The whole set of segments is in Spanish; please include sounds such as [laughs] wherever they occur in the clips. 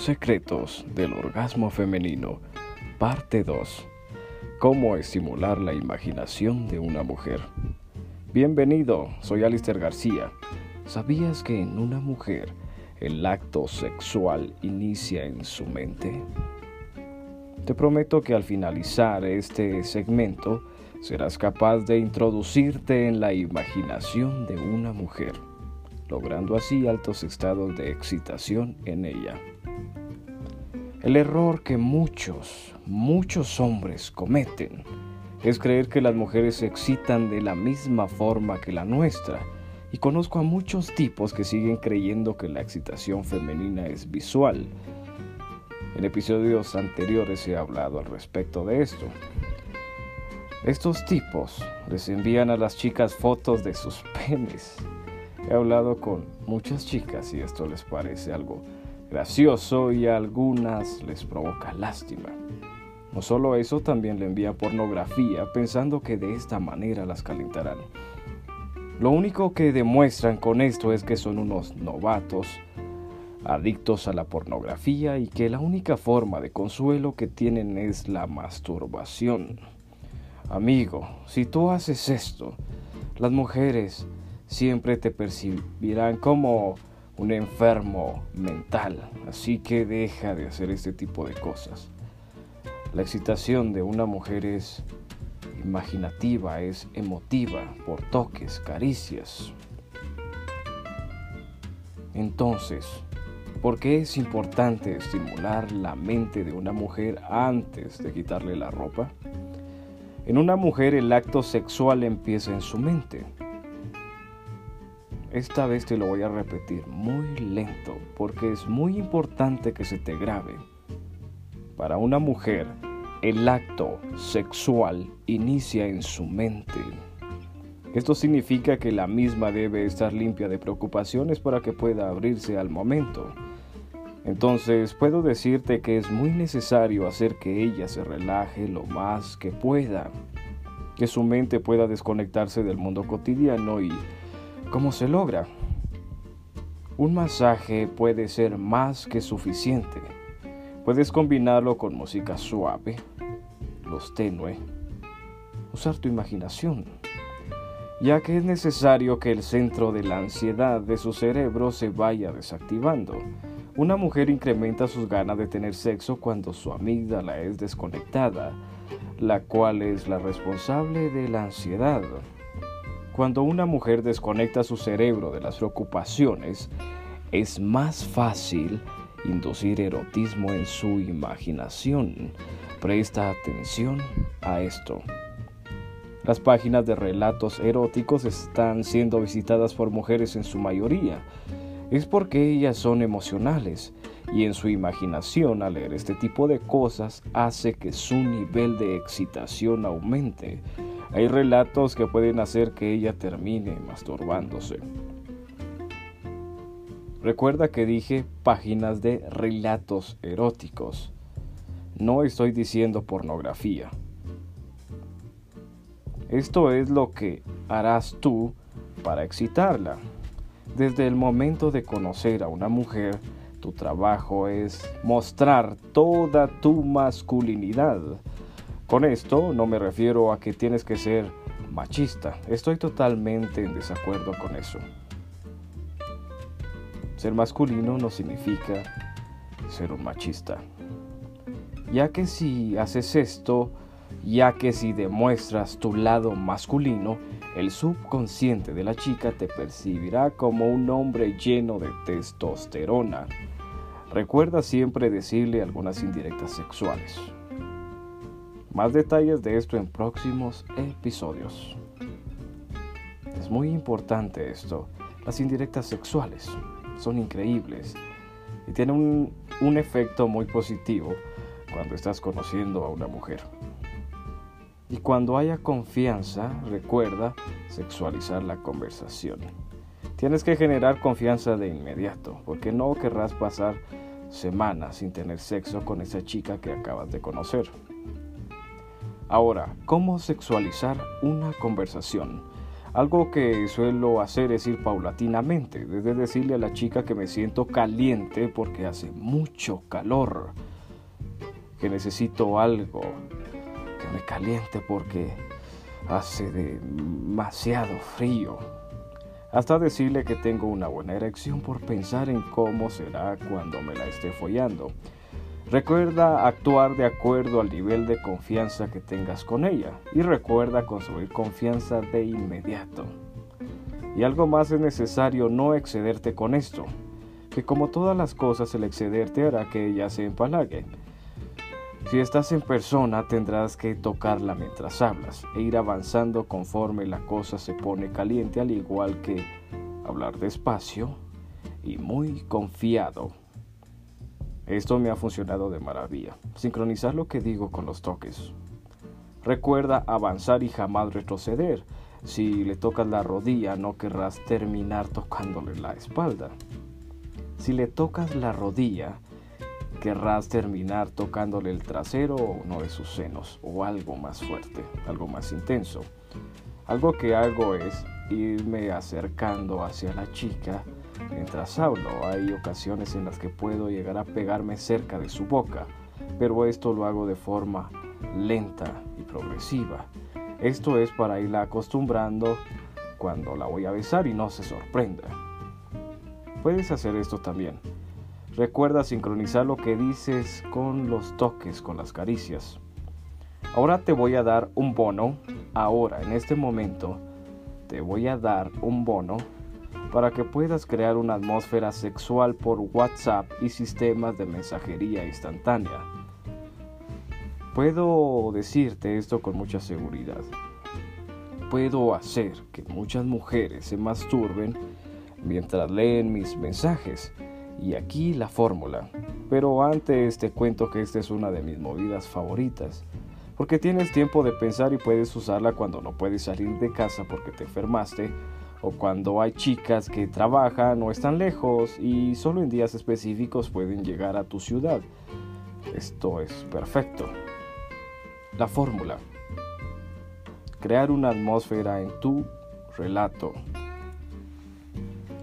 Secretos del orgasmo femenino, parte 2. Cómo estimular la imaginación de una mujer. Bienvenido, soy Alister García. ¿Sabías que en una mujer el acto sexual inicia en su mente? Te prometo que al finalizar este segmento serás capaz de introducirte en la imaginación de una mujer, logrando así altos estados de excitación en ella. El error que muchos, muchos hombres cometen es creer que las mujeres se excitan de la misma forma que la nuestra. Y conozco a muchos tipos que siguen creyendo que la excitación femenina es visual. En episodios anteriores he hablado al respecto de esto. Estos tipos les envían a las chicas fotos de sus [laughs] penes. He hablado con muchas chicas y esto les parece algo gracioso y a algunas les provoca lástima. No solo eso, también le envía pornografía pensando que de esta manera las calentarán. Lo único que demuestran con esto es que son unos novatos, adictos a la pornografía y que la única forma de consuelo que tienen es la masturbación. Amigo, si tú haces esto, las mujeres siempre te percibirán como un enfermo mental, así que deja de hacer este tipo de cosas. La excitación de una mujer es imaginativa, es emotiva, por toques, caricias. Entonces, ¿por qué es importante estimular la mente de una mujer antes de quitarle la ropa? En una mujer el acto sexual empieza en su mente. Esta vez te lo voy a repetir muy lento porque es muy importante que se te grabe. Para una mujer, el acto sexual inicia en su mente. Esto significa que la misma debe estar limpia de preocupaciones para que pueda abrirse al momento. Entonces puedo decirte que es muy necesario hacer que ella se relaje lo más que pueda, que su mente pueda desconectarse del mundo cotidiano y ¿Cómo se logra? Un masaje puede ser más que suficiente. Puedes combinarlo con música suave, los tenue, usar tu imaginación, ya que es necesario que el centro de la ansiedad de su cerebro se vaya desactivando. Una mujer incrementa sus ganas de tener sexo cuando su amígdala es desconectada, la cual es la responsable de la ansiedad. Cuando una mujer desconecta su cerebro de las preocupaciones, es más fácil inducir erotismo en su imaginación. Presta atención a esto. Las páginas de relatos eróticos están siendo visitadas por mujeres en su mayoría. Es porque ellas son emocionales y en su imaginación al leer este tipo de cosas hace que su nivel de excitación aumente hay relatos que pueden hacer que ella termine masturbándose. Recuerda que dije páginas de relatos eróticos. No estoy diciendo pornografía. Esto es lo que harás tú para excitarla. Desde el momento de conocer a una mujer, tu trabajo es mostrar toda tu masculinidad con esto no me refiero a que tienes que ser machista. Estoy totalmente en desacuerdo con eso. Ser masculino no significa ser un machista. Ya que si haces esto, ya que si demuestras tu lado masculino, el subconsciente de la chica te percibirá como un hombre lleno de testosterona. Recuerda siempre decirle algunas indirectas sexuales. Más detalles de esto en próximos episodios. Es muy importante esto. Las indirectas sexuales son increíbles y tienen un, efecto muy positivo cuando estás conociendo a una mujer. Y cuando haya confianza, recuerda sexualizar la conversación. Tienes que generar confianza de inmediato, porque no querrás pasar semanas sin tener sexo con esa chica que acabas de conocer. Ahora, ¿cómo sexualizar una conversación? Algo que suelo hacer es ir paulatinamente, desde decirle a la chica que me siento caliente porque hace mucho calor, que necesito algo que me caliente porque hace demasiado frío, hasta decirle que tengo una buena erección por pensar en cómo será cuando me la esté follando. Recuerda actuar de acuerdo al nivel de confianza que tengas con ella y recuerda construir confianza de inmediato. Y algo más es necesario no excederte con esto, que como todas las cosas el excederte hará que ella se empalague. Si estás en persona tendrás que tocarla mientras hablas e ir avanzando conforme la cosa se pone caliente al igual que hablar despacio y muy confiado esto me ha funcionado de maravilla. Sincronizar lo que digo con los toques. Recuerda avanzar y jamás retroceder. Si le tocas la rodilla, no querrás terminar tocándole la espalda. Si le tocas la rodilla, querrás terminar tocándole el trasero o uno de sus senos, o algo más fuerte, algo más intenso. Algo que hago es irme acercando hacia la chica mientras hablo. Hay ocasiones en las que puedo llegar a pegarme cerca de su boca, pero esto lo hago de forma lenta y progresiva. Esto es para irla acostumbrando cuando la voy a besar y no se sorprenda. Puedes hacer esto también. Recuerda sincronizar lo que dices con los toques, con las caricias. Ahora te voy a dar un bono. Ahora, en este momento, te voy a dar un bono para que puedas crear una atmósfera sexual por WhatsApp y sistemas de mensajería instantánea. Puedo decirte esto con mucha seguridad. Puedo hacer que muchas mujeres se masturben mientras leen mis mensajes. Y aquí la fórmula. Pero antes te cuento que esta es una de mis movidas favoritas. Porque tienes tiempo de pensar y puedes usarla cuando no puedes salir de casa porque te enfermaste o cuando hay chicas que trabajan o están lejos y solo en días específicos pueden llegar a tu ciudad. Esto es perfecto. La fórmula. Crear una atmósfera en tu relato.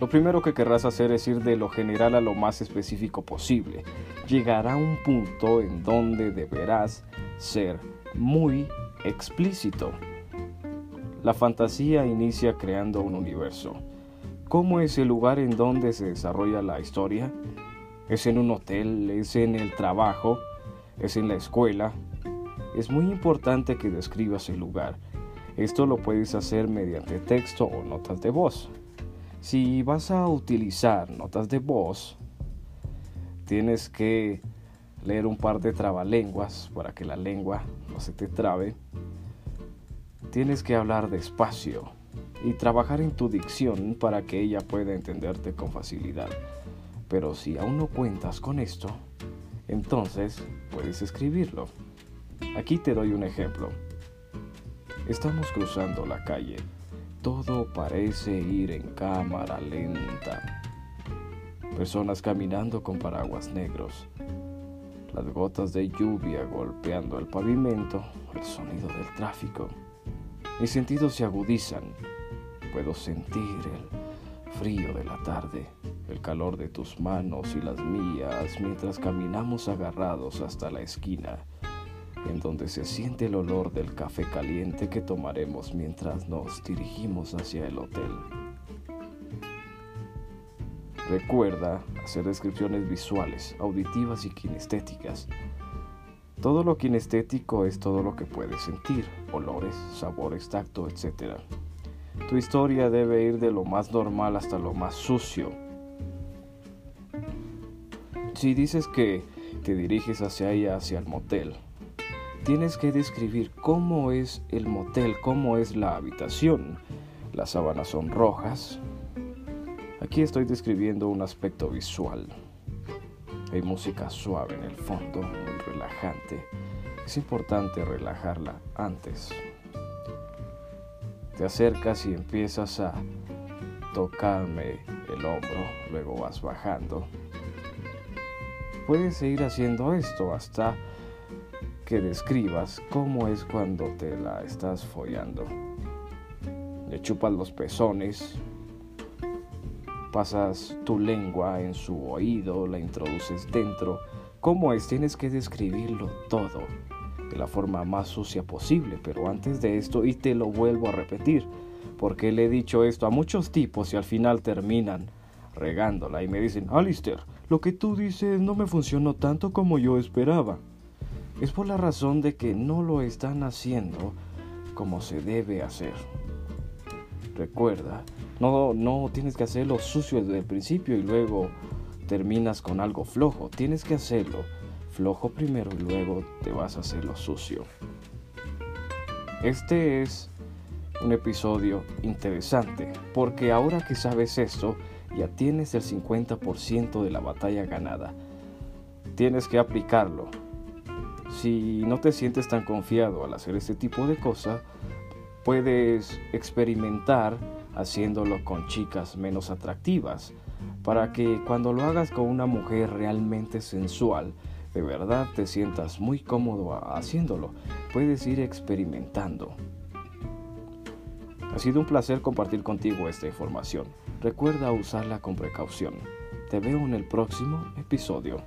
Lo primero que querrás hacer es ir de lo general a lo más específico posible. Llegará un punto en donde deberás ser muy explícito. La fantasía inicia creando un universo. ¿Cómo es el lugar en donde se desarrolla la historia? ¿Es en un hotel? ¿Es en el trabajo? ¿Es en la escuela? Es muy importante que describas el lugar. Esto lo puedes hacer mediante texto o notas de voz. Si vas a utilizar notas de voz, tienes que leer un par de trabalenguas para que la lengua no se te trabe Tienes que hablar despacio y trabajar en tu dicción para que ella pueda entenderte con facilidad. Pero si aún no cuentas con esto, entonces puedes escribirlo. Aquí te doy un ejemplo. Estamos cruzando la calle. Todo parece ir en cámara lenta. Personas caminando con paraguas negros. Las gotas de lluvia golpeando el pavimento, el sonido del tráfico. Mis sentidos se agudizan. Puedo sentir el frío de la tarde, el calor de tus manos y las mías mientras caminamos agarrados hasta la esquina, en donde se siente el olor del café caliente que tomaremos mientras nos dirigimos hacia el hotel. Recuerda hacer descripciones visuales, auditivas y kinestéticas todo lo kinestético es todo lo que puedes sentir, olores, sabores, tacto, etc. Tu historia debe ir de lo más normal hasta lo más sucio. Si dices que te diriges hacia ella, hacia el motel, tienes que describir cómo es el motel, cómo es la habitación. Las sábanas son rojas. Aquí estoy describiendo un aspecto visual. Hay música suave en el fondo, Es importante relajarla antes. Te acercas y empiezas a tocarme el hombro, luego vas bajando. Puedes seguir haciendo esto hasta que describas cómo es cuando te la estás follando. le chupas los pezones, pasas tu lengua en su oído, la introduces dentro. ¿Cómo es? Tienes que describirlo todo de la forma más sucia posible, pero antes de esto, y te lo vuelvo a repetir, porque le he dicho esto a muchos tipos y al final terminan regándola y me dicen, Alistair, lo que tú dices no me funcionó tanto como yo esperaba. Es por la razón de que no lo están haciendo como se debe hacer. Recuerda, no, no tienes que hacerlo sucio desde el principio y luego terminas con algo flojo. Tienes que hacerlo flojo primero y luego te vas a hacerlo sucio. Este es un episodio interesante porque ahora que sabes esto, ya tienes el 50% de la batalla ganada. Tienes que aplicarlo. Si no te sientes tan confiado al hacer este tipo de cosas, puedes experimentar haciéndolo con chicas menos atractivas, para que cuando lo hagas con una mujer realmente sensual, de verdad te sientas muy cómodo haciéndolo. Puedes ir experimentando. Ha sido un placer compartir contigo esta información. Recuerda usarla con precaución. Te veo en el próximo episodio.